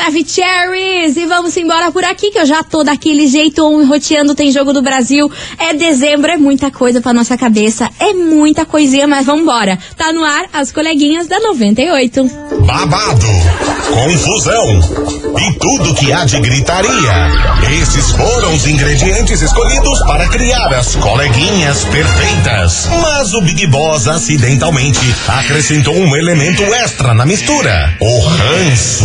Maravicheries! E vamos embora por aqui, que eu já tô daquele jeito um roteando, tem jogo do Brasil. É dezembro, é muita coisa pra nossa cabeça, é muita coisinha, mas vambora. Tá no ar as coleguinhas da 98. Babado, confusão e tudo que há de gritaria. Esses foram os ingredientes escolhidos para criar as coleguinhas perfeitas. Mas o Big Boss acidentalmente acrescentou um elemento extra na mistura: o ranço.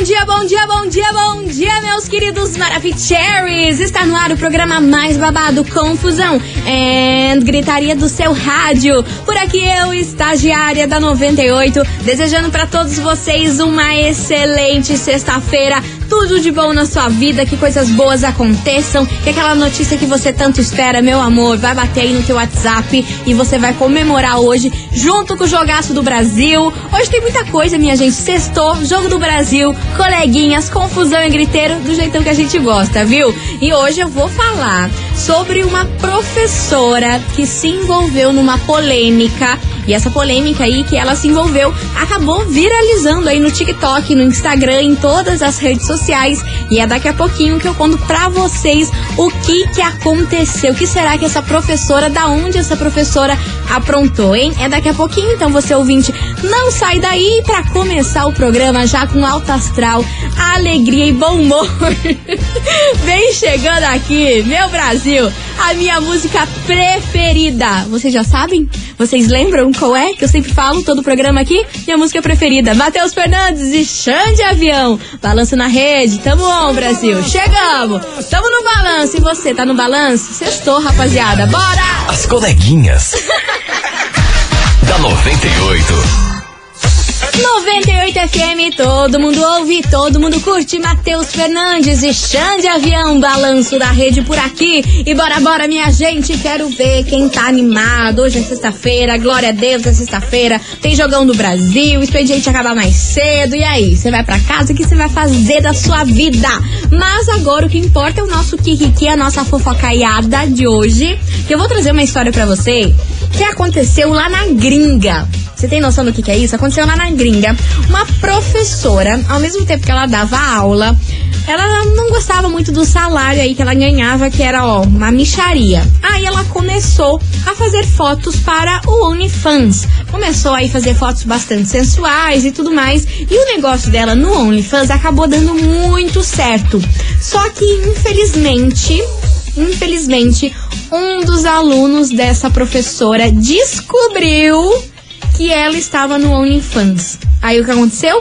Bom dia, bom dia, bom dia, bom dia, meus queridos Maravicheries! Está no ar o programa mais babado, Confusão e Gritaria do seu rádio. Por aqui eu, estagiária da 98, desejando para todos vocês uma excelente sexta-feira tudo de bom na sua vida, que coisas boas aconteçam, que aquela notícia que você tanto espera, meu amor, vai bater aí no teu WhatsApp e você vai comemorar hoje junto com o jogaço do Brasil. Hoje tem muita coisa, minha gente. Sextou, jogo do Brasil, coleguinhas, confusão e griteiro do jeitão que a gente gosta, viu? E hoje eu vou falar sobre uma professora que se envolveu numa polêmica e essa polêmica aí que ela se envolveu acabou viralizando aí no TikTok, no Instagram, em todas as redes sociais. E é daqui a pouquinho que eu conto pra vocês o que que aconteceu. O que será que essa professora, da onde essa professora aprontou, hein? É daqui a pouquinho, então você ouvinte, não sai daí pra começar o programa já com alto astral, alegria e bom humor. Vem chegando aqui, meu Brasil, a minha música preferida. Vocês já sabem? Vocês lembram qual é? Que eu sempre falo todo o programa aqui. Minha música preferida, Matheus Fernandes e Xande Avião. Balanço na rede. Tamo on, Brasil. Chegamos. Tamo no balanço. E você, tá no balanço? Sextou, rapaziada. Bora! As coleguinhas. da 98. 98 FM, todo mundo ouve, todo mundo curte. Matheus Fernandes e Xande Avião, balanço da rede por aqui. E bora, bora, minha gente, quero ver quem tá animado. Hoje é sexta-feira, glória a Deus, é sexta-feira. Tem jogão do Brasil, expediente acaba mais cedo. E aí, você vai pra casa, o que você vai fazer da sua vida? Mas agora o que importa é o nosso Kikiki, a nossa fofocaiada de hoje. Que eu vou trazer uma história para você que aconteceu lá na gringa. Você tem noção do que, que é isso? Aconteceu lá na gringa. Uma professora, ao mesmo tempo que ela dava aula, ela não gostava muito do salário aí que ela ganhava, que era, ó, uma micharia. Aí ela começou a fazer fotos para o OnlyFans. Começou aí a fazer fotos bastante sensuais e tudo mais. E o negócio dela no OnlyFans acabou dando muito certo. Só que, infelizmente, infelizmente, um dos alunos dessa professora descobriu que ela estava no OnlyFans. Aí o que aconteceu?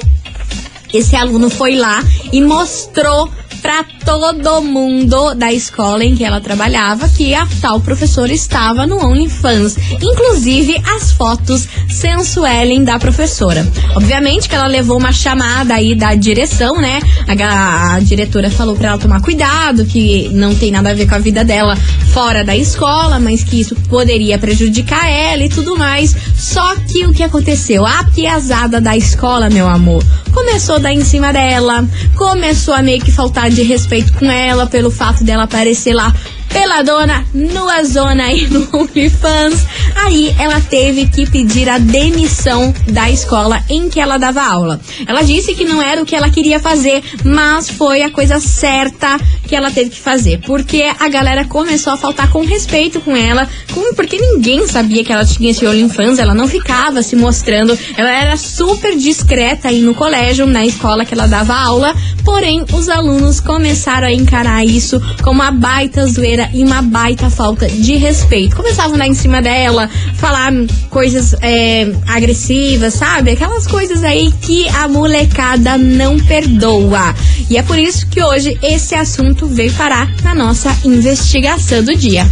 Esse aluno foi lá e mostrou para todo mundo da escola em que ela trabalhava que a tal professora estava no OnlyFans, inclusive as fotos sensuelem da professora. Obviamente que ela levou uma chamada aí da direção, né? A, a diretora falou para ela tomar cuidado, que não tem nada a ver com a vida dela fora da escola, mas que isso poderia prejudicar ela e tudo mais. Só que o que aconteceu? A piazada da escola, meu amor, começou a dar em cima dela, começou a meio que faltar de respeito com ela pelo fato dela aparecer lá pela dona nua zona aí no OnlyFans. Aí ela teve que pedir a demissão da escola em que ela dava aula. Ela disse que não era o que ela queria fazer, mas foi a coisa certa que ela teve que fazer. Porque a galera começou a faltar com respeito com ela, porque ninguém sabia que ela tinha esse OnlyFans, ela não ficava se mostrando, ela era super discreta aí no colégio, na escola que ela dava aula, porém os alunos começaram a encarar isso como uma baita zoeira e uma baita falta de respeito. Começavam a em cima dela, falar coisas é, agressivas, sabe? Aquelas coisas aí que a molecada não perdoa. E é por isso que hoje esse assunto veio parar na nossa investigação do dia.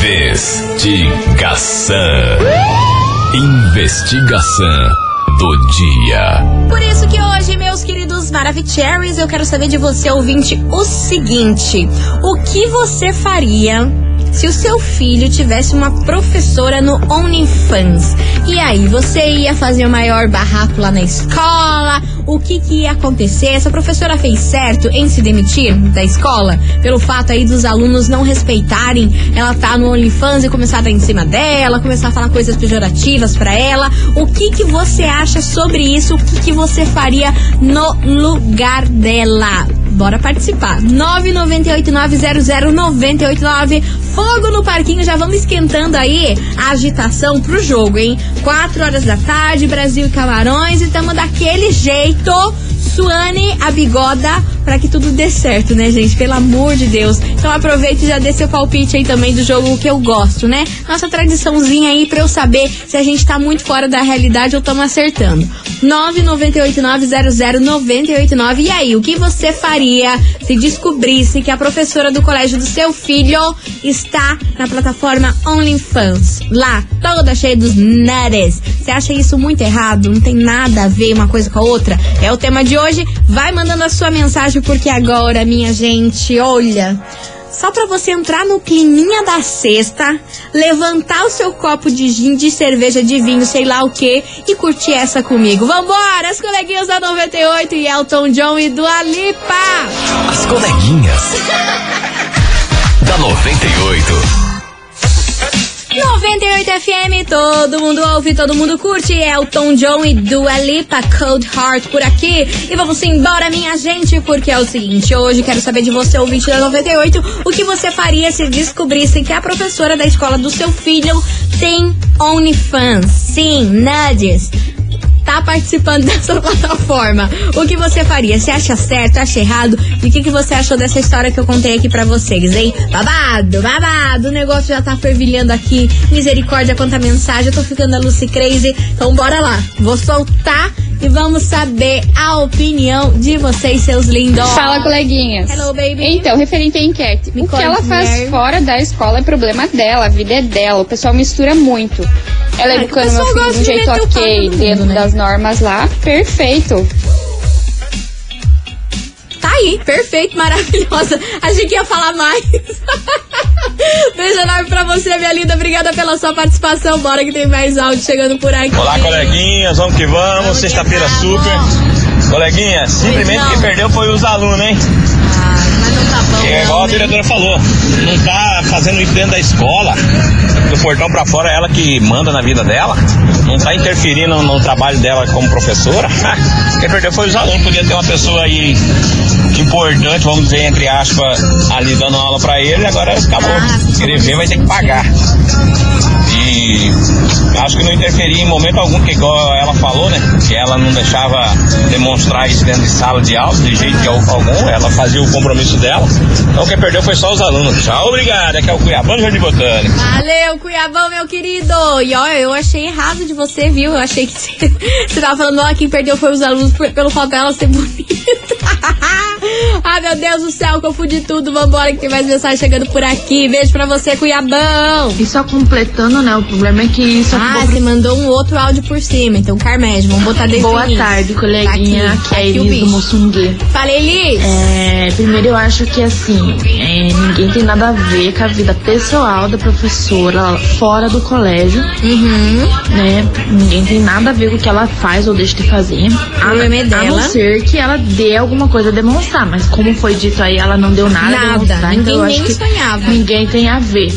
Investigação. Investigação do dia. Por isso que hoje, meus queridos Maravicheries, eu quero saber de você, ouvinte, o seguinte: o que você faria se o seu filho tivesse uma professora no OnlyFans. E aí, você ia fazer o maior barraco lá na escola? O que, que ia acontecer? Essa professora fez certo em se demitir da escola pelo fato aí dos alunos não respeitarem ela tá no OnlyFans e começar a dar em cima dela, começar a falar coisas pejorativas para ela. O que que você acha sobre isso? O que que você faria no lugar dela? Bora participar. 998900989. Fogo no parquinho, já vamos esquentando aí a agitação pro jogo, hein? 4 horas da tarde, Brasil e Camarões, e tamo daquele jeito. Suane a bigoda para que tudo dê certo, né, gente? Pelo amor de Deus. Então aproveite e já dê seu palpite aí também do jogo que eu gosto, né? Nossa tradiçãozinha aí pra eu saber se a gente tá muito fora da realidade ou estamos acertando. 998900989. E aí, o que você faria se descobrisse que a professora do colégio do seu filho está na plataforma OnlyFans? Lá, toda cheia dos nudes. Você acha isso muito errado? Não tem nada a ver uma coisa com a outra? É o tema de hoje. Vai mandando a sua mensagem porque agora, minha gente, olha só para você entrar no climinha da sexta, levantar o seu copo de gin, de cerveja, de vinho, sei lá o que, e curtir essa comigo. Vambora, as coleguinhas da 98 e Elton John e do Alipa. As coleguinhas. da 98. 98 FM, todo mundo ouve, todo mundo curte. Elton John e Dua Lipa, Cold Heart por aqui. E vamos embora, minha gente, porque é o seguinte: hoje quero saber de você, ouvinte da 98, o que você faria se descobrisse que a professora da escola do seu filho tem OnlyFans. Sim, nudes tá participando dessa plataforma. O que você faria? Você acha certo, acha errado? E o que, que você achou dessa história que eu contei aqui pra vocês, hein? Babado, babado, o negócio já tá fervilhando aqui. Misericórdia, quanta mensagem, eu tô ficando a Lucy Crazy. Então bora lá, vou soltar e vamos saber a opinião de vocês, seus lindos. Fala, coleguinhas. Hello, baby. Então, referente à enquete, Me o que ela faz fora da escola é problema dela, a vida é dela. O pessoal mistura muito. Ela Ah, o educando meu filho de um jeito ok, dentro né? das normas lá, perfeito. Tá aí, perfeito, maravilhosa. Achei que ia falar mais. Beijo enorme pra você, minha linda. Obrigada pela sua participação. Bora que tem mais áudio chegando por aqui. Olá, coleguinhas, vamos que vamos. Vamos Sexta-feira super. Coleguinha, simplesmente não. quem perdeu foi os alunos, hein? Ah, mas não tá bom. É igual não, a né? diretora falou, não tá fazendo isso dentro da escola. Do portão pra fora, ela que manda na vida dela. Não tá interferindo no trabalho dela como professora. Quem perdeu foi os alunos. Podia ter uma pessoa aí importante, vamos dizer, entre aspas, ali dando aula pra ele. Agora acabou. Ah, Escrever vai ter que pagar. E acho que não interferia em momento algum, que igual ela falou, né? Que ela não deixava demonstrar isso dentro de sala de aula, de jeito que algum, ela fazia o compromisso dela. Então quem perdeu foi só os alunos. Tchau, obrigado. Aqui é o Cuiabano Jardim Botânico. Valeu, Cuiabão, meu querido. E ó, eu achei errado de você, viu? Eu achei que você, tava falando, ó, quem perdeu foi os alunos pelo fato dela ser bonita. Ai, meu Deus do céu, confundi tudo. Vambora que tem mais mensagem chegando por aqui. Beijo pra você, Cuiabão. E só completando, né? O problema é que isso Ah, você mandou um outro áudio por cima. Então, Carmédio, vamos botar definido. Boa tarde, coleguinha. Tá Aqui, tá é a aqui o Elis do. Moçungue. Falei, Liz. É, primeiro eu acho que assim, é, ninguém tem nada a ver com a vida pessoal da professora fora do colégio, Uhum. né? Ninguém tem nada a ver com o que ela faz ou deixa de fazer. A, problema é a dela. não ser que ela dê alguma coisa a demonstrar, mas como foi dito aí, ela não deu nada, Nada. demonstrar, então Ninguém eu nem sonhava. ninguém tem a ver.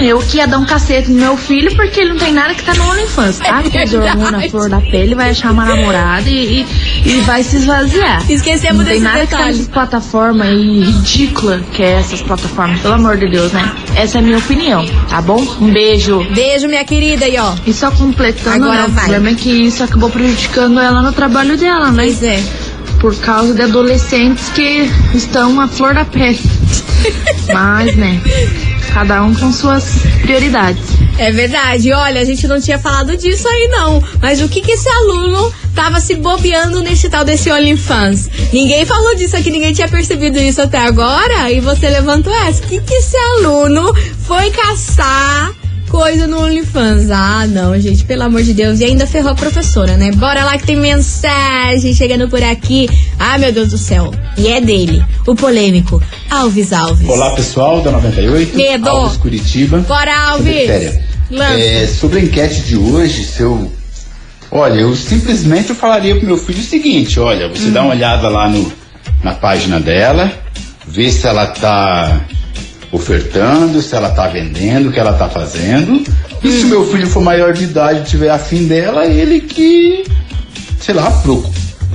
Eu que ia dar um cacete no meu filho porque ele não tem nada que tá no OnlyFans, tá? Tem hormônio na flor da pele, vai achar uma namorada e, e, e vai se esvaziar. Esquecemos Não tem desse nada que tá detalhe. nessas plataformas aí ridícula que é essas plataformas, pelo amor de Deus, né? Essa é a minha opinião, tá bom? Um beijo. Beijo, minha querida. E ó, E só completando, Agora né, o vai. problema é que isso acabou prejudicando ela no trabalho dela, né? pois é. Por causa de adolescentes que estão à flor da pele. Mas, né, cada um com suas prioridades. É verdade. Olha, a gente não tinha falado disso aí, não. Mas o que que esse aluno tava se bobeando nesse tal desse OnlyFans? Ninguém falou disso aqui, ninguém tinha percebido isso até agora. E você levantou essa. O que que esse aluno foi caçar coisa no OnlyFans. Ah, não, gente, pelo amor de Deus. E ainda ferrou a professora, né? Bora lá que tem mensagem chegando por aqui. Ah, meu Deus do céu. E é dele, o polêmico, Alves Alves. Olá, pessoal da 98. Medo. Alves Curitiba. Bora, Alves. É, sobre a enquete de hoje, se eu. Olha, eu simplesmente eu falaria pro meu filho o seguinte: olha, você dá Hum. uma olhada lá no, na página dela, vê se ela tá ofertando, se ela tá vendendo, o que ela tá fazendo. E se o meu filho for maior de idade e tiver afim dela, ele que, sei lá, pro,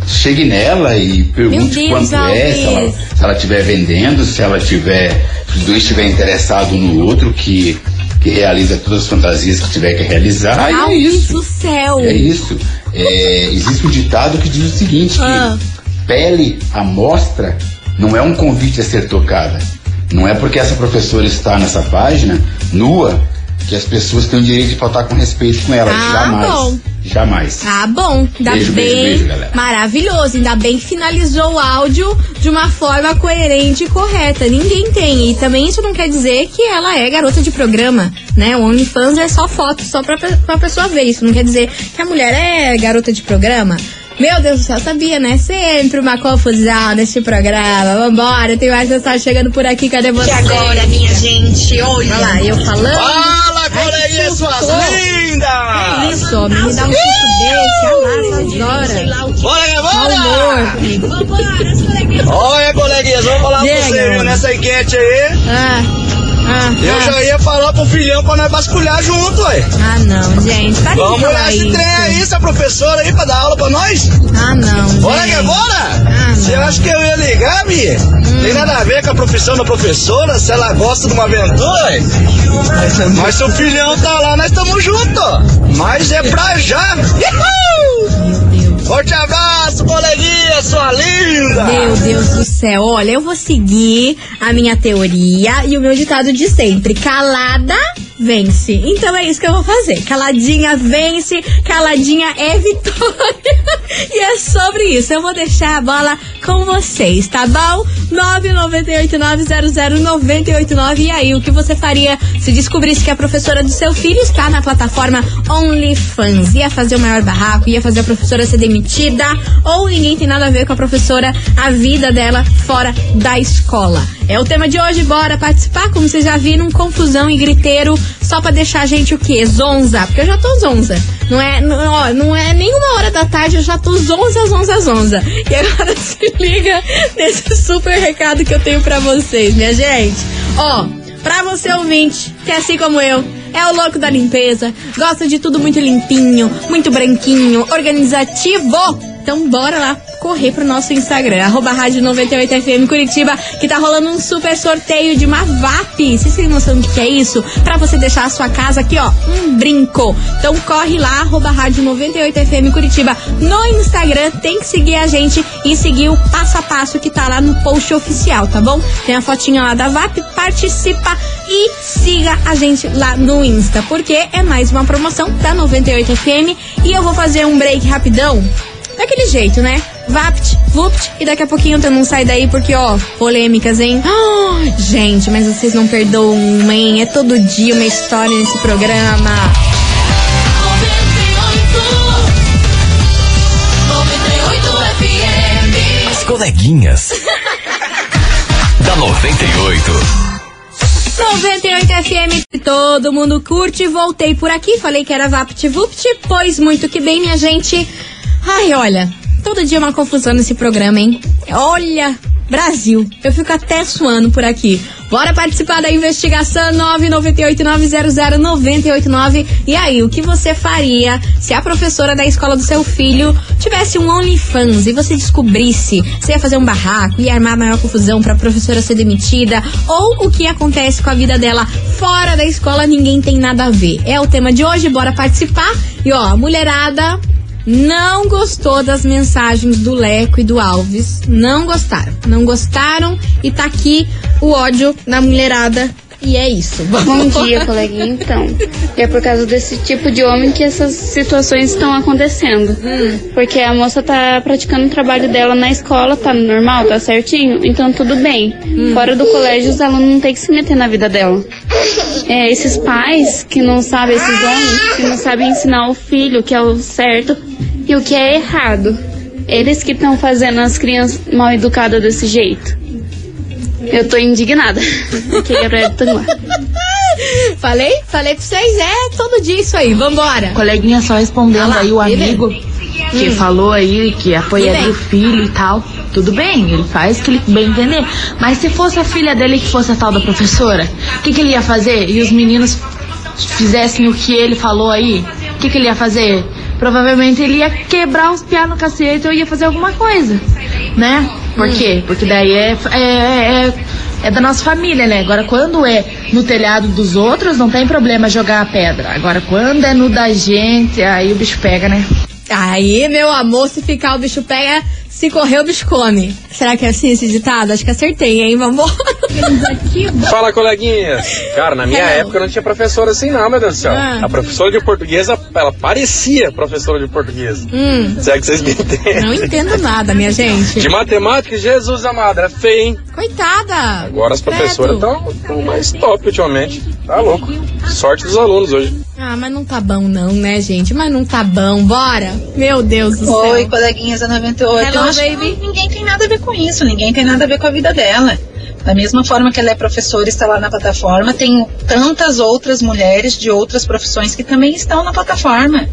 chegue nela e pergunte Deus, quanto é, se ela, se ela estiver vendendo, se ela tiver, se os dois estiverem interessados um no outro, que, que realiza todas as fantasias que tiver que realizar, aí é isso. do céu. É isso. É, existe um ditado que diz o seguinte, que Ah. pele à mostra não é um convite a ser tocada. Não é porque essa professora está nessa página, nua, que as pessoas têm o direito de faltar com respeito com ela. Ah, Jamais. bom. Jamais. Ah, bom. Ainda Beijo, bem. beijo, beijo, maravilhoso. Ainda bem que finalizou o áudio de uma forma coerente e correta. Ninguém tem. E também isso não quer dizer que ela é garota de programa, né? O OnlyFans é só foto, só pra, pra pessoa ver. Isso não quer dizer que a mulher é garota de programa. Meu Deus do céu, sabia, né? Sempre uma confusão nesse programa. Vambora, tem mais mensagem chegando por aqui. Cadê você? E agora, minha gente, olha. Olha lá, eu falando. Fala, coleguinha, suas lindas! isso, homem? Me dá um susto desse. Olha lá, essas horas. Bora, bora! humor. Olha, coleguinhas, vamos falar pra você, viu? Nessa enquete aí. Ah, ah, Eu ah. já ia falar pro filhão pra nós vasculhar junto, ué. Ah, não, gente. Para Vamos olhar esse trem aí, essa professora aí, pra dar aula pra nós. Ah, não, Bora gente. que bora! Ah, Você acha que eu ia ligar, Bia? Tem nada a ver com a profissão da professora, se ela gosta de uma aventura, ué. Mas seu filhão tá lá, nós estamos juntos. Mas é pra já. Uhul! Forte abraço, coleguinha, sua linda! Meu Deus do céu. Olha, eu vou seguir a minha teoria e o meu ditado de sempre. Calada vence. Então é isso que eu vou fazer. Caladinha vence, caladinha é vitória. e é sobre isso. Eu vou deixar a bola com vocês, tá bom? 998900989. E aí, o que você faria se descobrisse que a professora do seu filho está na plataforma OnlyFans? Ia fazer o maior barraco? Ia fazer a professora ser demitida? Ou ninguém tem nada a ver com a professora, a vida dela fora da escola? É o tema de hoje, bora participar? Como vocês já viram, confusão e griteiro, só pra deixar a gente o quê? Zonza, porque eu já tô zonza. Não é, não, ó, não é nenhuma hora da tarde, eu já tô zonza, zonza, zonza. E agora se liga nesse super recado que eu tenho pra vocês, minha gente. Ó, pra você ouvinte, que é assim como eu, é o louco da limpeza, gosta de tudo muito limpinho, muito branquinho, organizativo. Então bora lá correr pro nosso Instagram, arroba rádio 98FM Curitiba, que tá rolando um super sorteio de uma VAP. Vocês têm noção do que é isso? Pra você deixar a sua casa aqui, ó, um brinco. Então corre lá, arroba rádio 98FM Curitiba no Instagram, tem que seguir a gente e seguir o passo a passo que tá lá no post oficial, tá bom? Tem a fotinha lá da VAP, participa e siga a gente lá no Insta, porque é mais uma promoção da 98FM e eu vou fazer um break rapidão daquele jeito, né? Vapt, vupt, e daqui a pouquinho tu não sai daí porque, ó, polêmicas, hein? Ah, gente, mas vocês não perdoam, hein? É todo dia uma história nesse programa. As coleguinhas. da 98. 98 FM, todo mundo curte. Voltei por aqui, falei que era VaptVupt, pois muito que bem, minha gente. Ai, olha, todo dia é uma confusão nesse programa, hein? Olha, Brasil, eu fico até suando por aqui. Bora participar da investigação 998-900-989. E aí, o que você faria se a professora da escola do seu filho tivesse um OnlyFans e você descobrisse? Você ia fazer um barraco, ia armar maior confusão pra professora ser demitida? Ou o que acontece com a vida dela fora da escola, ninguém tem nada a ver? É o tema de hoje, bora participar. E ó, mulherada não gostou das mensagens do Leco e do Alves. Não gostaram. Não gostaram e tá aqui o ódio da mulherada E é isso. Bom dia, coleguinha. Então, é por causa desse tipo de homem que essas situações estão acontecendo. Porque a moça tá praticando o trabalho dela na escola, tá normal, tá certinho, então tudo bem. Fora do colégio, os alunos não tem que se meter na vida dela. É, esses pais que não sabem, esses homens, que não sabem ensinar o filho que é o certo e o que é errado. Eles que estão fazendo as crianças mal educadas desse jeito. Eu tô indignada. Tanguá. Falei? Falei pra vocês, é todo dia isso aí. Vambora. Coleguinha só respondendo Ah lá, aí o e amigo que Hum. falou aí que apoiaria o filho e tal. Tudo bem, ele faz o que ele bem entender. Mas se fosse a filha dele que fosse a tal da professora, o que, que ele ia fazer? E os meninos fizessem o que ele falou aí, o que, que ele ia fazer? Provavelmente ele ia quebrar os piá no cacete ou ia fazer alguma coisa, né? Por quê? Porque daí é, é, é, é da nossa família, né? Agora, quando é no telhado dos outros, não tem problema jogar a pedra. Agora, quando é no da gente, aí o bicho pega, né? Aí, meu amor, se ficar o bicho pega, se correr o bicho come. Será que é assim esse ditado? Acho que acertei, hein? Vambora. Fala, coleguinhas. Cara, na minha Hello. época não tinha professora assim, não, meu Deus do céu. Ah. A professora de português, ela parecia professora de português. Hum, Se é que vocês me entendem. não entendo nada, minha gente. De matemática, Jesus amado, era feio, hein? Coitada. Agora as professoras estão mais top ultimamente. Tá louco. Sorte dos alunos hoje. Ah, mas não tá bom não, né, gente? Mas não tá bom. Bora. Meu Deus do Oi, céu. coleguinhas da 98. Hello, baby. ninguém tem nada a ver com isso, ninguém tem nada a ver com a vida dela. Da mesma forma que ela é professora e está lá na plataforma, tem tantas outras mulheres de outras profissões que também estão na plataforma.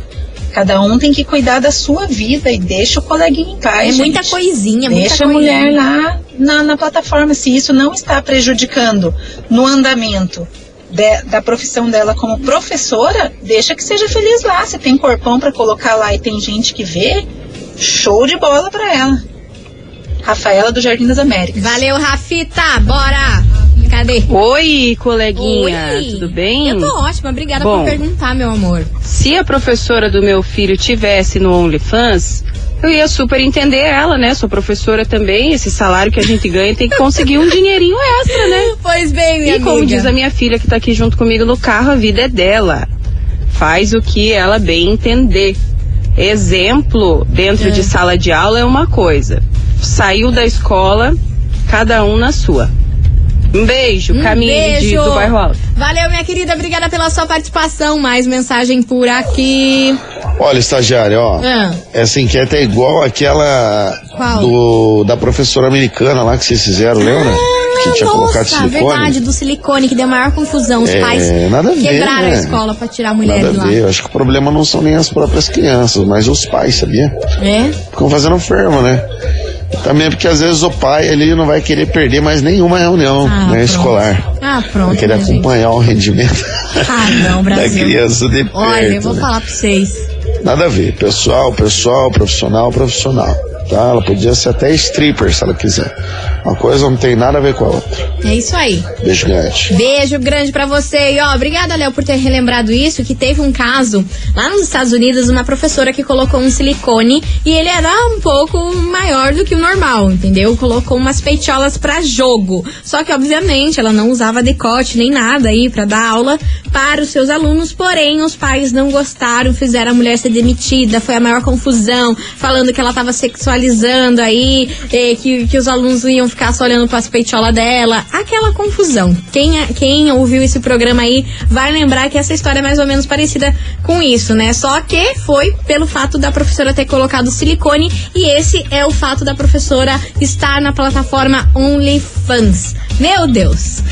Cada um tem que cuidar da sua vida e deixa o coleguinha em paz. É gente. muita coisinha, muita Deixa a coisinha. mulher lá na, na plataforma. Se isso não está prejudicando no andamento de- da profissão dela como professora, deixa que seja feliz lá. Se tem corpão para colocar lá e tem gente que vê, show de bola para ela. Rafaela do Jardim das Américas. Valeu, Rafita. Bora. Cadê? Oi, coleguinha, Oi. tudo bem? Eu tô ótima. Obrigada Bom. por perguntar, meu amor. Se a professora do meu filho tivesse no OnlyFans, eu ia super entender ela, né? Sou professora também, esse salário que a gente ganha tem que conseguir um dinheirinho extra, né? Pois bem, minha E como amiga. diz a minha filha que tá aqui junto comigo no carro, a vida é dela. Faz o que ela bem entender. Exemplo dentro É. de sala de aula é uma coisa. Saiu da escola, cada um na sua. Um beijo, Um caminho de, beijo. do bairro alto. Valeu, minha querida. Obrigada pela sua participação. Mais mensagem por aqui. Olha, estagiário, ó. Ah. Essa enquete é igual aquela Qual? do da professora americana lá que vocês fizeram, lembra? que tinha colocado Nossa, silicone. verdade, do silicone, que deu maior confusão. Os É, pais nada a ver, quebraram né? a escola pra tirar a mulher Nada de a lá. ver. Eu acho que o problema não são nem as próprias crianças, mas os pais, sabia? É? Ficam fazendo fermo, né? Também porque às vezes o pai ele não vai querer perder mais nenhuma reunião Ah, né, pronto. escolar. Ah, Vai pronto, querer minha gente. acompanhar o rendimento Ah, não, da criança de perto. Olha, eu vou né? falar pra vocês. Nada a ver. Pessoal, pessoal, profissional, profissional. Tá? Ela podia ser até stripper se ela quiser. Uma coisa não tem nada a ver com a outra. É isso aí. Beijo grande. Beijo grande pra você. E ó, obrigada, Léo, por ter relembrado isso, que teve um caso lá nos Estados Unidos, uma professora que colocou um silicone e ele era um pouco maior do que o normal, entendeu? Colocou umas peitolas pra jogo. Só que, obviamente, ela não usava decote nem nada aí pra dar aula para os seus alunos, porém, os pais não gostaram, fizeram a mulher ser demitida, foi a maior confusão, falando que ela tava sexualizando aí, eh, que, que os alunos iam ficar só olhando para as peitolas dela, aquela confusão. Quem, quem ouviu esse programa aí vai lembrar que essa história é mais ou menos parecida com isso, né? Só que foi pelo fato da professora ter colocado silicone e esse é o fato da professora estar na plataforma OnlyFans. Meu Deus!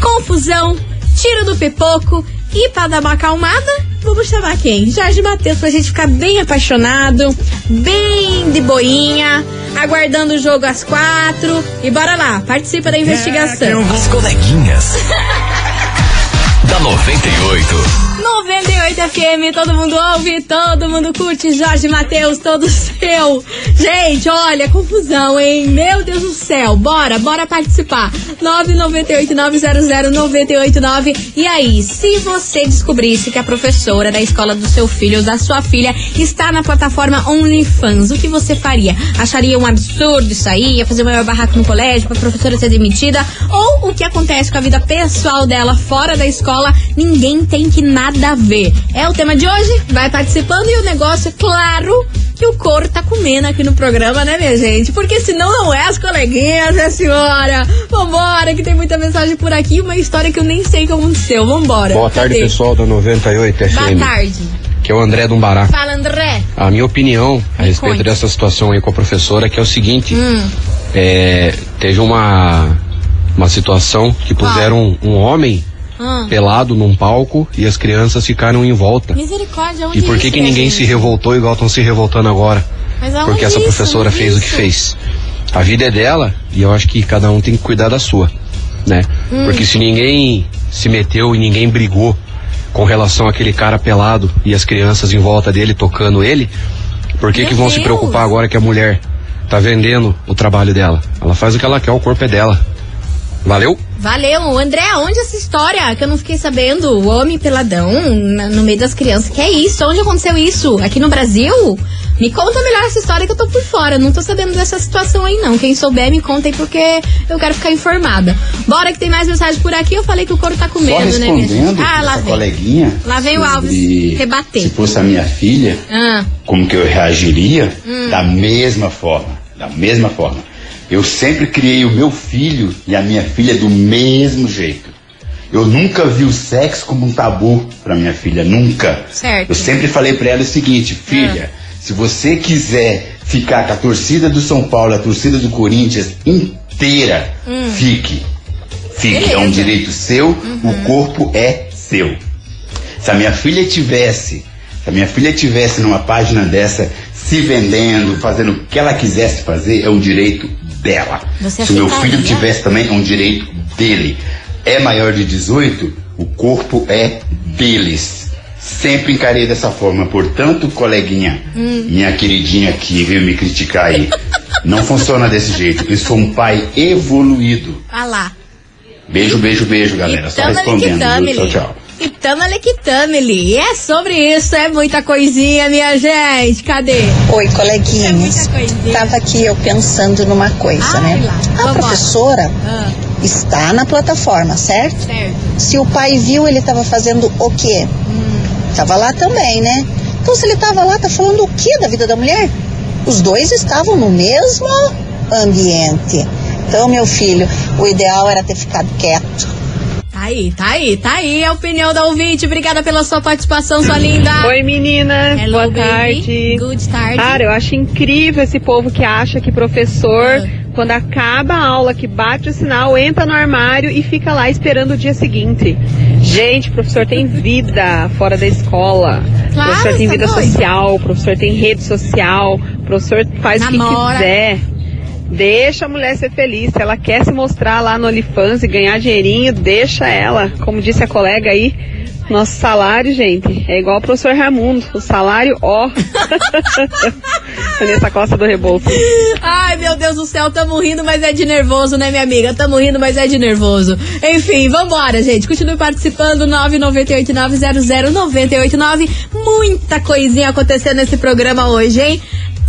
Confusão, tiro do pipoco e pra dar uma acalmada, vamos chamar quem? Jorge Matheus pra gente ficar bem apaixonado, bem de boinha, aguardando o jogo às quatro. E bora lá, participa da investigação. As coleguinhas. da 98. 98 98 FM, todo mundo ouve, todo mundo curte. Jorge Matheus, todo seu. Gente, olha, confusão, hein? Meu Deus do céu. Bora, bora participar. 998-900-989. E aí, se você descobrisse que a professora da escola do seu filho ou da sua filha está na plataforma OnlyFans, o que você faria? Acharia um absurdo isso aí? Ia fazer o maior barraco no colégio pra professora ser demitida? Ou o que acontece com a vida pessoal dela fora da escola? Ninguém tem que nada a ver. É o tema de hoje? Vai participando e o negócio, claro, que o couro tá comendo aqui no programa, né, minha gente? Porque senão não é as coleguinhas, né, senhora? Vambora, que tem muita mensagem por aqui, uma história que eu nem sei como aconteceu. Vambora. Boa tarde, Cadê? pessoal da 98 FM. Boa tarde. Que é o André Dumbará. Fala, André. A minha opinião a respeito conte. dessa situação aí com a professora que é o seguinte: Hum. é, teve uma uma situação que puseram um, um homem Hum. pelado num palco e as crianças ficaram em volta. Misericórdia, onde E por que isso, que ninguém se revoltou igual estão se revoltando agora? Porque essa isso? professora Onde fez o que isso? fez. A vida é dela e eu acho que cada um tem que cuidar da sua, né? Hum. Porque se ninguém se meteu e ninguém brigou com relação àquele cara pelado e as crianças em volta dele tocando ele, por que Meu que vão se Deus. preocupar agora que a mulher tá vendendo o trabalho dela? Ela faz o que ela quer, o corpo é dela. Valeu? Valeu, André, onde essa história que eu não fiquei sabendo? O homem peladão na- no meio das crianças. Que é isso? Onde aconteceu isso? Aqui no Brasil? Me conta melhor essa história que eu tô por fora. Não tô sabendo dessa situação aí, não. Quem souber, me conta aí, porque eu quero ficar informada. Bora que tem mais mensagem por aqui. Eu falei que o couro tá Só comendo, né, minha gente? Ah, lá vem. coleguinha. Lá vem o Alves rebater. Se fosse a minha filha, Ah, como que eu reagiria? Hum. Da mesma forma. Da mesma forma. Eu sempre criei o meu filho e a minha filha do mesmo jeito. Eu nunca vi o sexo como um tabu para minha filha, nunca. certo. Eu sempre falei para ela o seguinte, filha, se você quiser ficar com a torcida do São Paulo, a torcida do Corinthians inteira, Hum. fique. Fique, é um Beleza. direito seu, o corpo é seu. Se a minha filha tivesse, se a minha filha tivesse numa página dessa se vendendo, fazendo o que ela quisesse fazer, é um direito dela. Você se o meu filho tivesse também, é um direito dele. É maior de 18, o corpo é deles. Sempre encarei dessa forma. Portanto, coleguinha, Hum. minha queridinha que veio me criticar aí, não funciona desse jeito. Eu sou um pai evoluído. ah lá. Beijo, beijo, beijo, galera. Só respondendo. Tchau, tchau. E tamo liquidame, E é sobre isso, é muita coisinha, minha gente. Cadê? Oi, coleguinhas. É coisinha. Tava aqui eu pensando numa coisa, Ai, né? lá. A Vambora. professora Ah, está na plataforma, certo? certo. Se o pai viu, ele tava fazendo o quê? Hum. Tava lá também, né? Então, se ele tava lá, tá falando o quê da vida da mulher? Os dois estavam no mesmo ambiente. Então, meu filho, o ideal era ter ficado quieto. Tá aí, tá aí, tá aí a opinião da ouvinte. Obrigada pela sua participação, sua linda. Oi meninas, Hello, boa baby. tarde. Good tarde. Cara, eu acho incrível esse povo que acha que professor, Ah. quando acaba a aula, que bate o sinal, entra no armário e fica lá esperando o dia seguinte. Gente, professor tem vida fora da escola. Claro, professor tem tá vida doido. social, professor tem rede social, professor faz o que quiser. Deixa a mulher ser feliz. Se ela quer se mostrar lá no OnlyFans e ganhar dinheirinho, deixa ela. Como disse a colega aí, nosso salário, gente, é igual ao professor Raimundo. O salário, ó. Nessa costa do Rebouças. Ai, meu Deus do céu, tamo rindo, mas é de nervoso, né, minha amiga? Tamo rindo, mas é de nervoso. Enfim, vambora, gente. Continue participando, 998-900-989. Muita coisinha acontecendo nesse programa hoje, hein?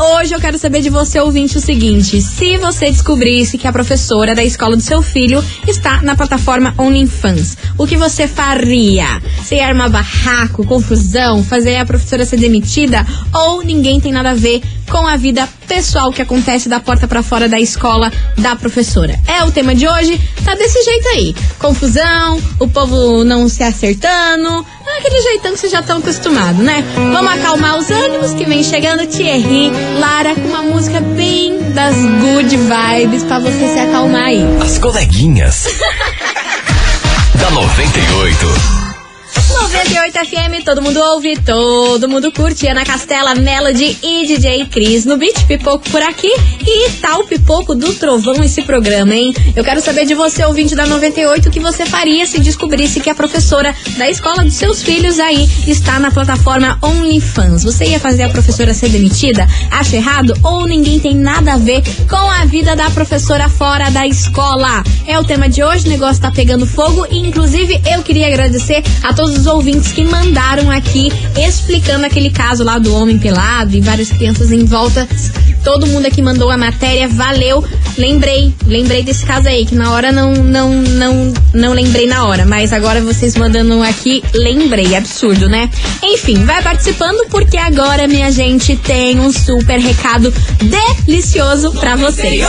Hoje eu quero saber de você, ouvinte, o seguinte: se você descobrisse que a professora da escola do seu filho está na plataforma OnlyFans, o que você faria? Você ia armar barraco, confusão, fazer a professora ser demitida? Ou ninguém tem nada a ver com a vida pessoal que acontece da porta pra fora da escola da professora? É o tema de hoje, tá desse jeito aí: confusão, o povo não se acertando. Aquele jeitão que vocês já estão acostumados, né? Vamos acalmar os ânimos que vem chegando Thierry, Lara, com uma música bem das good vibes pra você se acalmar aí. As coleguinhas. da 98. 98 FM, todo mundo ouve, todo mundo curte. Ana Castela, Melody e DJ Cris no Beat Pipoco por aqui. E tal pipoco do trovão esse programa, hein? Eu quero saber de você, ouvinte da 98, o que você faria se descobrisse que a professora da escola dos seus filhos aí está na plataforma OnlyFans. Você ia fazer a professora ser demitida? Acha errado? Ou ninguém tem nada a ver com a vida da professora fora da escola? É o tema de hoje, o negócio tá pegando fogo e inclusive eu queria agradecer a todos os ouvintes que mandaram aqui explicando aquele caso lá do homem pelado e várias crianças em volta. Todo mundo aqui mandou a matéria, valeu. Lembrei, lembrei desse caso aí, que na hora não, não, não, não lembrei na hora, mas agora vocês mandando aqui, lembrei, absurdo, né? Enfim, vai participando porque agora, minha gente, tem um super recado delicioso pra vocês.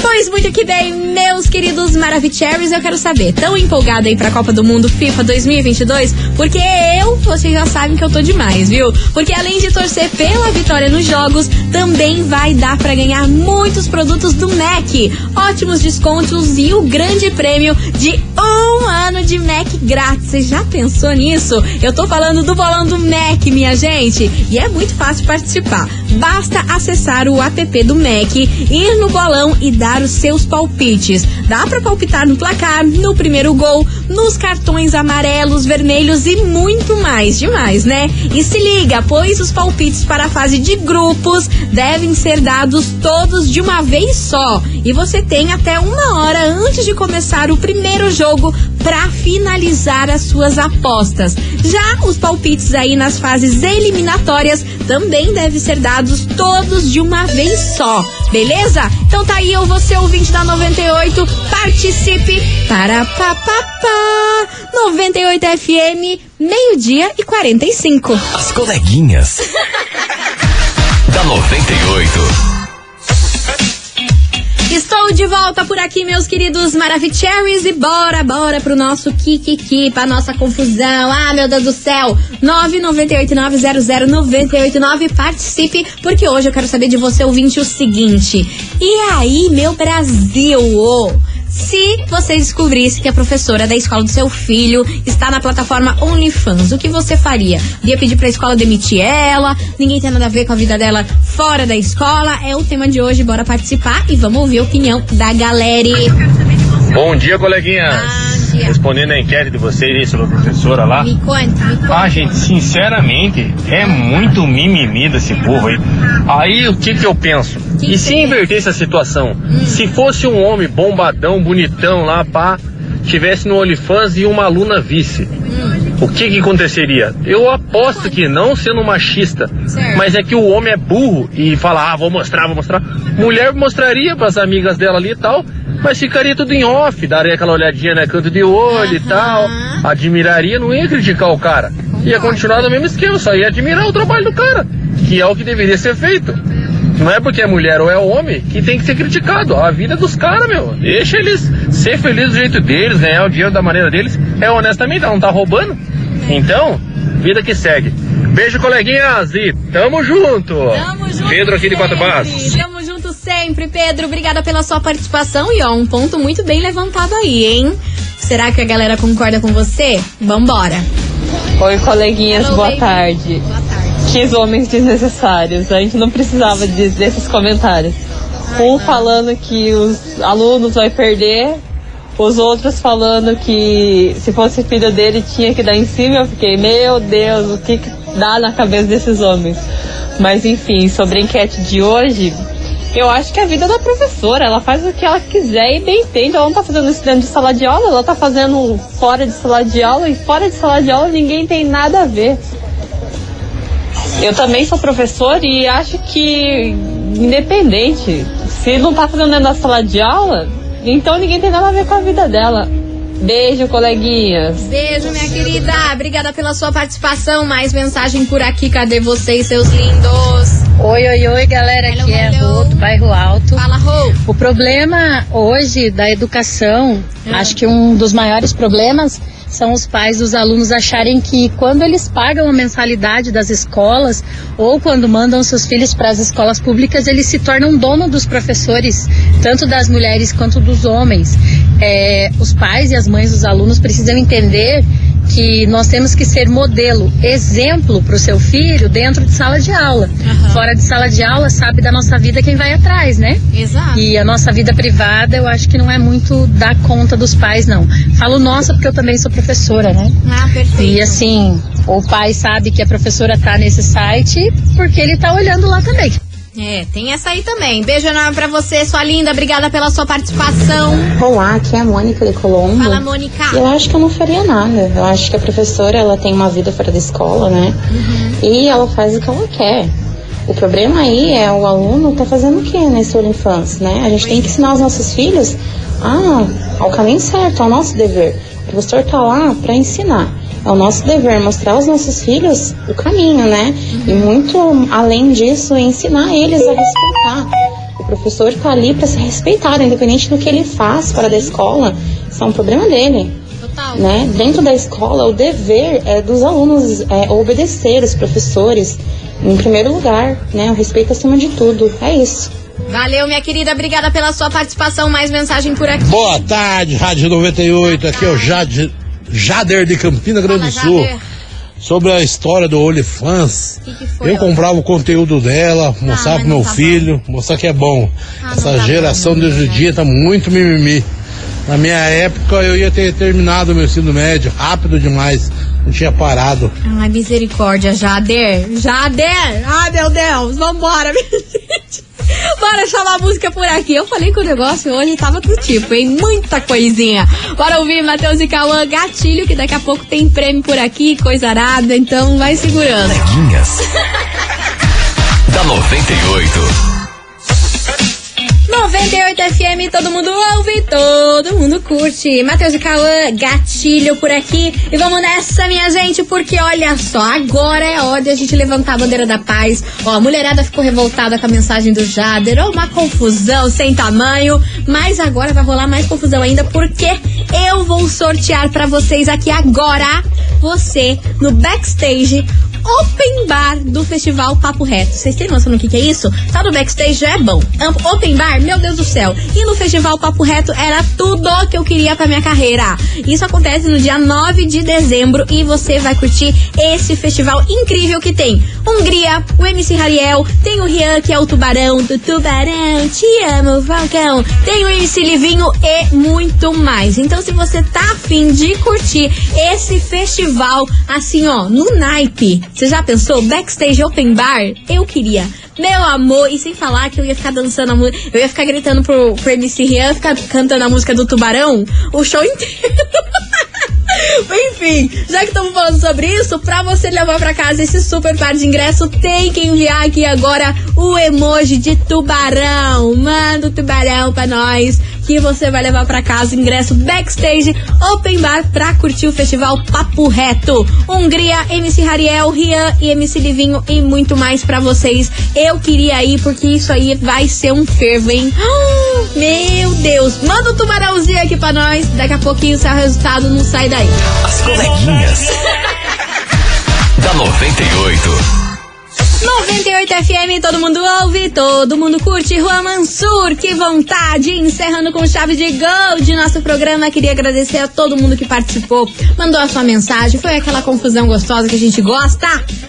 Pois muito que bem, meus queridos Maravicheries, eu quero saber, tão empolgado aí pra Copa do Mundo FIFA 2022? Porque eu, vocês já sabem que eu tô demais, viu? Porque além de torcer pela vitória nos jogos, também vai dar pra ganhar muitos produtos do Mac. Ótimos descontos e o grande prêmio de um ano de Mac grátis. Você já pensou nisso? Eu tô falando do bolão do Mac, minha gente. E é muito fácil participar. Basta acessar o app do Mac, ir no bolão e dar os seus palpites. Dá pra palpitar no placar, no primeiro gol, nos cartões amarelos, vermelhos e muito mais. Demais, né? E se liga, pois os palpites para a fase de grupos devem ser dados todos de uma vez só. E você tem até uma hora antes de começar o primeiro jogo para finalizar as suas apostas. Já os palpites aí nas fases eliminatórias também devem ser dados todos de uma vez só, beleza? Então tá aí, eu vou ser ouvinte da 98, participe para papapá 98 FM, meio-dia e 45. As coleguinhas. da 98. Estou de volta por aqui, meus queridos Maravicheries, e bora, bora pro nosso Kikiki, pra nossa confusão. Ah, meu Deus do céu! 998900989, participe, porque hoje eu quero saber de você, ouvinte, o seguinte. E aí, meu Brasil? Oh, se você descobrisse que a professora da escola do seu filho está na plataforma OnlyFans, o que você faria? Ia pedir pra escola demitir ela? Ninguém tem nada a ver com a vida dela fora da escola? É o tema de hoje, bora participar e vamos ouvir a opinião da galera. Bom dia, coleguinhas. Respondendo a enquete de vocês aí sobre a professora lá. Me me. Ah, gente, sinceramente, é muito mimimi desse povo aí. Aí o que que eu penso? e se invertesse a situação? Se fosse um homem bombadão, bonitão lá, pá, tivesse no OnlyFans e uma aluna vice. O que que aconteceria? Eu aposto que não sendo machista, mas é que o homem é burro e fala, ah, vou mostrar, vou mostrar. Mulher mostraria para as amigas dela ali e tal, mas ficaria tudo em off, daria aquela olhadinha, né, canto de olho e tal, admiraria, não ia criticar o cara. Ia continuar no mesmo esquema, só ia admirar o trabalho do cara, que é o que deveria ser feito. Não é porque é mulher ou é homem que tem que ser criticado. A vida é dos caras, meu. Deixa eles ser felizes do jeito deles, ganhar o dinheiro da maneira deles. É honestamente, ela não tá roubando. Então, vida que segue. Beijo, coleguinhas, e tamo junto. Tamo junto Pedro aqui de Quatro Barras. Tamo junto sempre, Pedro. Obrigada pela sua participação. E ó, um ponto muito bem levantado aí, hein? Será que a galera concorda com você? Vambora. Oi, coleguinhas, Hello, boa baby. tarde. Que homens desnecessários. A gente não precisava de- desses comentários. Um falando que os alunos vai perder, os outros falando que se fosse filho dele tinha que dar em cima. Eu fiquei, meu Deus, o que, que dá na cabeça desses homens? Mas enfim, sobre a enquete de hoje, eu acho que a vida da professora, ela faz o que ela quiser e bem entende. Ela não tá fazendo isso dentro de sala de aula, ela tá fazendo fora de sala de aula e fora de sala de aula ninguém tem nada a ver. Eu também sou professor e acho que, independente, se não tá fazendo dentro da sala de aula, então ninguém tem nada a ver com a vida dela. Beijo, coleguinhas. Beijo, minha querida. Obrigada pela sua participação. Mais mensagem por aqui. Cadê vocês, seus lindos? Oi, oi, oi, galera. Aqui é a Rô, do bairro Alto. Fala, Rô. O problema hoje da educação, acho que um dos maiores problemas são os pais dos alunos acharem que quando eles pagam a mensalidade das escolas ou quando mandam seus filhos para as escolas públicas, eles se tornam dono dos professores, tanto das mulheres quanto dos homens. É, os pais e as mães dos alunos precisam entender que nós temos que ser modelo, exemplo para o seu filho dentro de sala de aula. Fora de sala de aula, sabe da nossa vida quem vai atrás, né? Exato. E a nossa vida privada, eu acho que não é muito da conta dos pais, não. Falo nossa porque eu também sou professora, né? Ah, perfeito. E assim, o pai sabe que a professora tá nesse site porque ele tá olhando lá também. É, tem essa aí também. Beijo enorme pra você, sua linda. Obrigada pela sua participação. Olá, aqui é a Mônica de Colombo. Fala, Mônica. Eu acho que eu não faria nada. Eu acho que a professora ela tem uma vida fora da escola, né? E ela faz o que ela quer. O problema aí é o aluno tá fazendo o que nesse infância, né? A gente tem que ensinar os nossos filhos a, ao caminho certo, ao nosso dever. O professor tá lá para ensinar. É o nosso dever mostrar aos nossos filhos o caminho, né? E muito além disso, ensinar eles a respeitar. O professor tá ali para ser respeitado, independente do que ele faz fora da escola, isso é um problema dele. Né? Dentro da escola, o dever é dos alunos é obedecer os professores, em primeiro lugar, né? O respeito acima de tudo. É isso. Valeu, minha querida. Obrigada pela sua participação. Mais mensagem por aqui. Boa tarde, Rádio 98. Aqui é o Jade, Jader de Campina Grande do Sul. Jader. Sobre a história do OnlyFans. Eu comprava o conteúdo dela, mostrar mas pro meu tá filho, mostrar que é bom. Ah, não Essa tá geração de hoje em dia tá muito mimimi. Na minha época eu ia ter terminado meu ensino médio rápido demais. Não tinha parado. Ai, misericórdia, Jader. Jader! Ai, meu Deus. Vambora, minha gente. Bora chamar a música por aqui. Eu falei que o negócio hoje tava do tipo, hein? Muita coisinha. Bora ouvir Matheus e Cauã Gatilho, que daqui a pouco tem prêmio por aqui, coisa arada, então vai segurando. Coleguinhas. da 98. 98 FM, todo mundo ouve, todo mundo curte. Matheus e Cauã, gatilho por aqui. E vamos nessa, minha gente, porque olha só, agora é hora de a gente levantar a bandeira da paz. Ó, a mulherada ficou revoltada com a mensagem do Jader, ó, uma confusão sem tamanho. Mas agora vai rolar mais confusão ainda, porque eu vou sortear pra vocês aqui agora, você, no backstage Open Bar do Festival Papo Reto. Vocês têm noção do que, que é isso? Tá no backstage já é bom. Open Bar, meu Deus do céu. E no Festival Papo Reto era tudo que eu queria pra minha carreira. Isso acontece no dia 9 de dezembro e você vai curtir esse festival incrível que tem Hungria, o MC Rariel, tem o Rian, que é o tubarão do Tubarão, te amo, Falcão, tem o MC Livinho e muito mais. Então, se você tá afim de curtir esse festival, assim, ó, no naipe, você já pensou? Backstage Open Bar? Eu queria. Meu amor, e sem falar que eu ia ficar dançando a música, eu ia ficar gritando pro, pro MC Rian, ficar cantando a música do Tubarão o show inteiro. Enfim, já que estamos falando sobre isso, pra você levar pra casa esse super par de ingresso, tem que enviar aqui agora o emoji de tubarão. Manda o tubarão pra nós, que você vai levar pra casa ingresso backstage open bar pra curtir o festival Papo Reto. Hungria, MC Rariel, Rian e MC Livinho e muito mais pra vocês. Eu queria ir porque isso aí vai ser um fervo, hein? Ah, Meu Deus, manda o tubarãozinho aqui pra nós. Daqui a pouquinho o resultado, não sai daí. As coleguinhas. da 98. 98 FM, todo mundo ouve, todo mundo curte. Juan Mansur, que vontade! Encerrando com chave de gol de nosso programa. Queria agradecer a todo mundo que participou, mandou a sua mensagem. Foi aquela confusão gostosa que a gente gosta.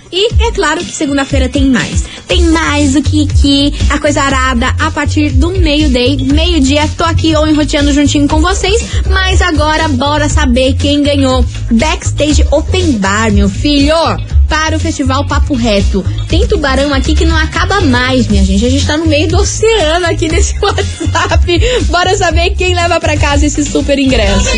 E é claro que segunda-feira tem mais. Tem mais o Kiki, a coisa arada, a partir do meio-day, meio-dia. Tô aqui ou enroteando juntinho com vocês. Mas agora, bora saber quem ganhou. Backstage Open Bar, meu filho para o Festival Papo Reto. Tem tubarão aqui que não acaba mais, minha gente. A gente tá no meio do oceano aqui nesse WhatsApp. Bora saber quem leva pra casa esse super ingresso.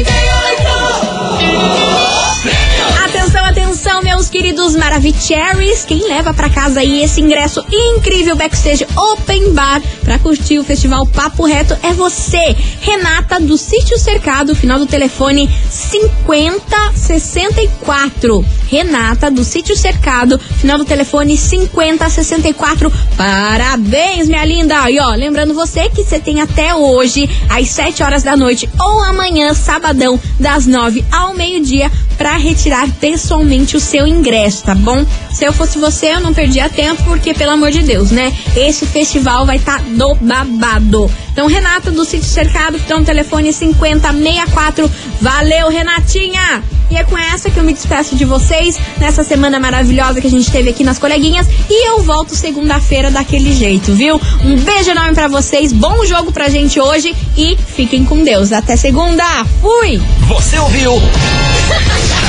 Atenção, meus queridos Maravicheries. Quem leva pra casa aí esse ingresso incrível backstage open bar pra curtir o festival Papo Reto é você, Renata do Sítio Cercado, final do telefone 5064. Renata do Sítio Cercado, final do telefone 5064. Parabéns, minha linda! E ó, lembrando você que você tem até hoje, às 7 horas da noite ou amanhã, sabadão, das 9 ao meio-dia, pra retirar pessoalmente o seu ingresso, tá bom? Se eu fosse você, eu não perdia tempo, porque, pelo amor de Deus, né? Esse festival vai estar do babado. Então, Renata do Sítio Cercado, então, telefone 5064. Valeu, Renatinha! E é com essa que eu me despeço de vocês nessa semana maravilhosa que a gente teve aqui nas coleguinhas. E eu volto segunda-feira daquele jeito, viu? Um beijo enorme pra vocês, bom jogo pra gente hoje e fiquem com Deus. Até segunda. Fui! Você ouviu?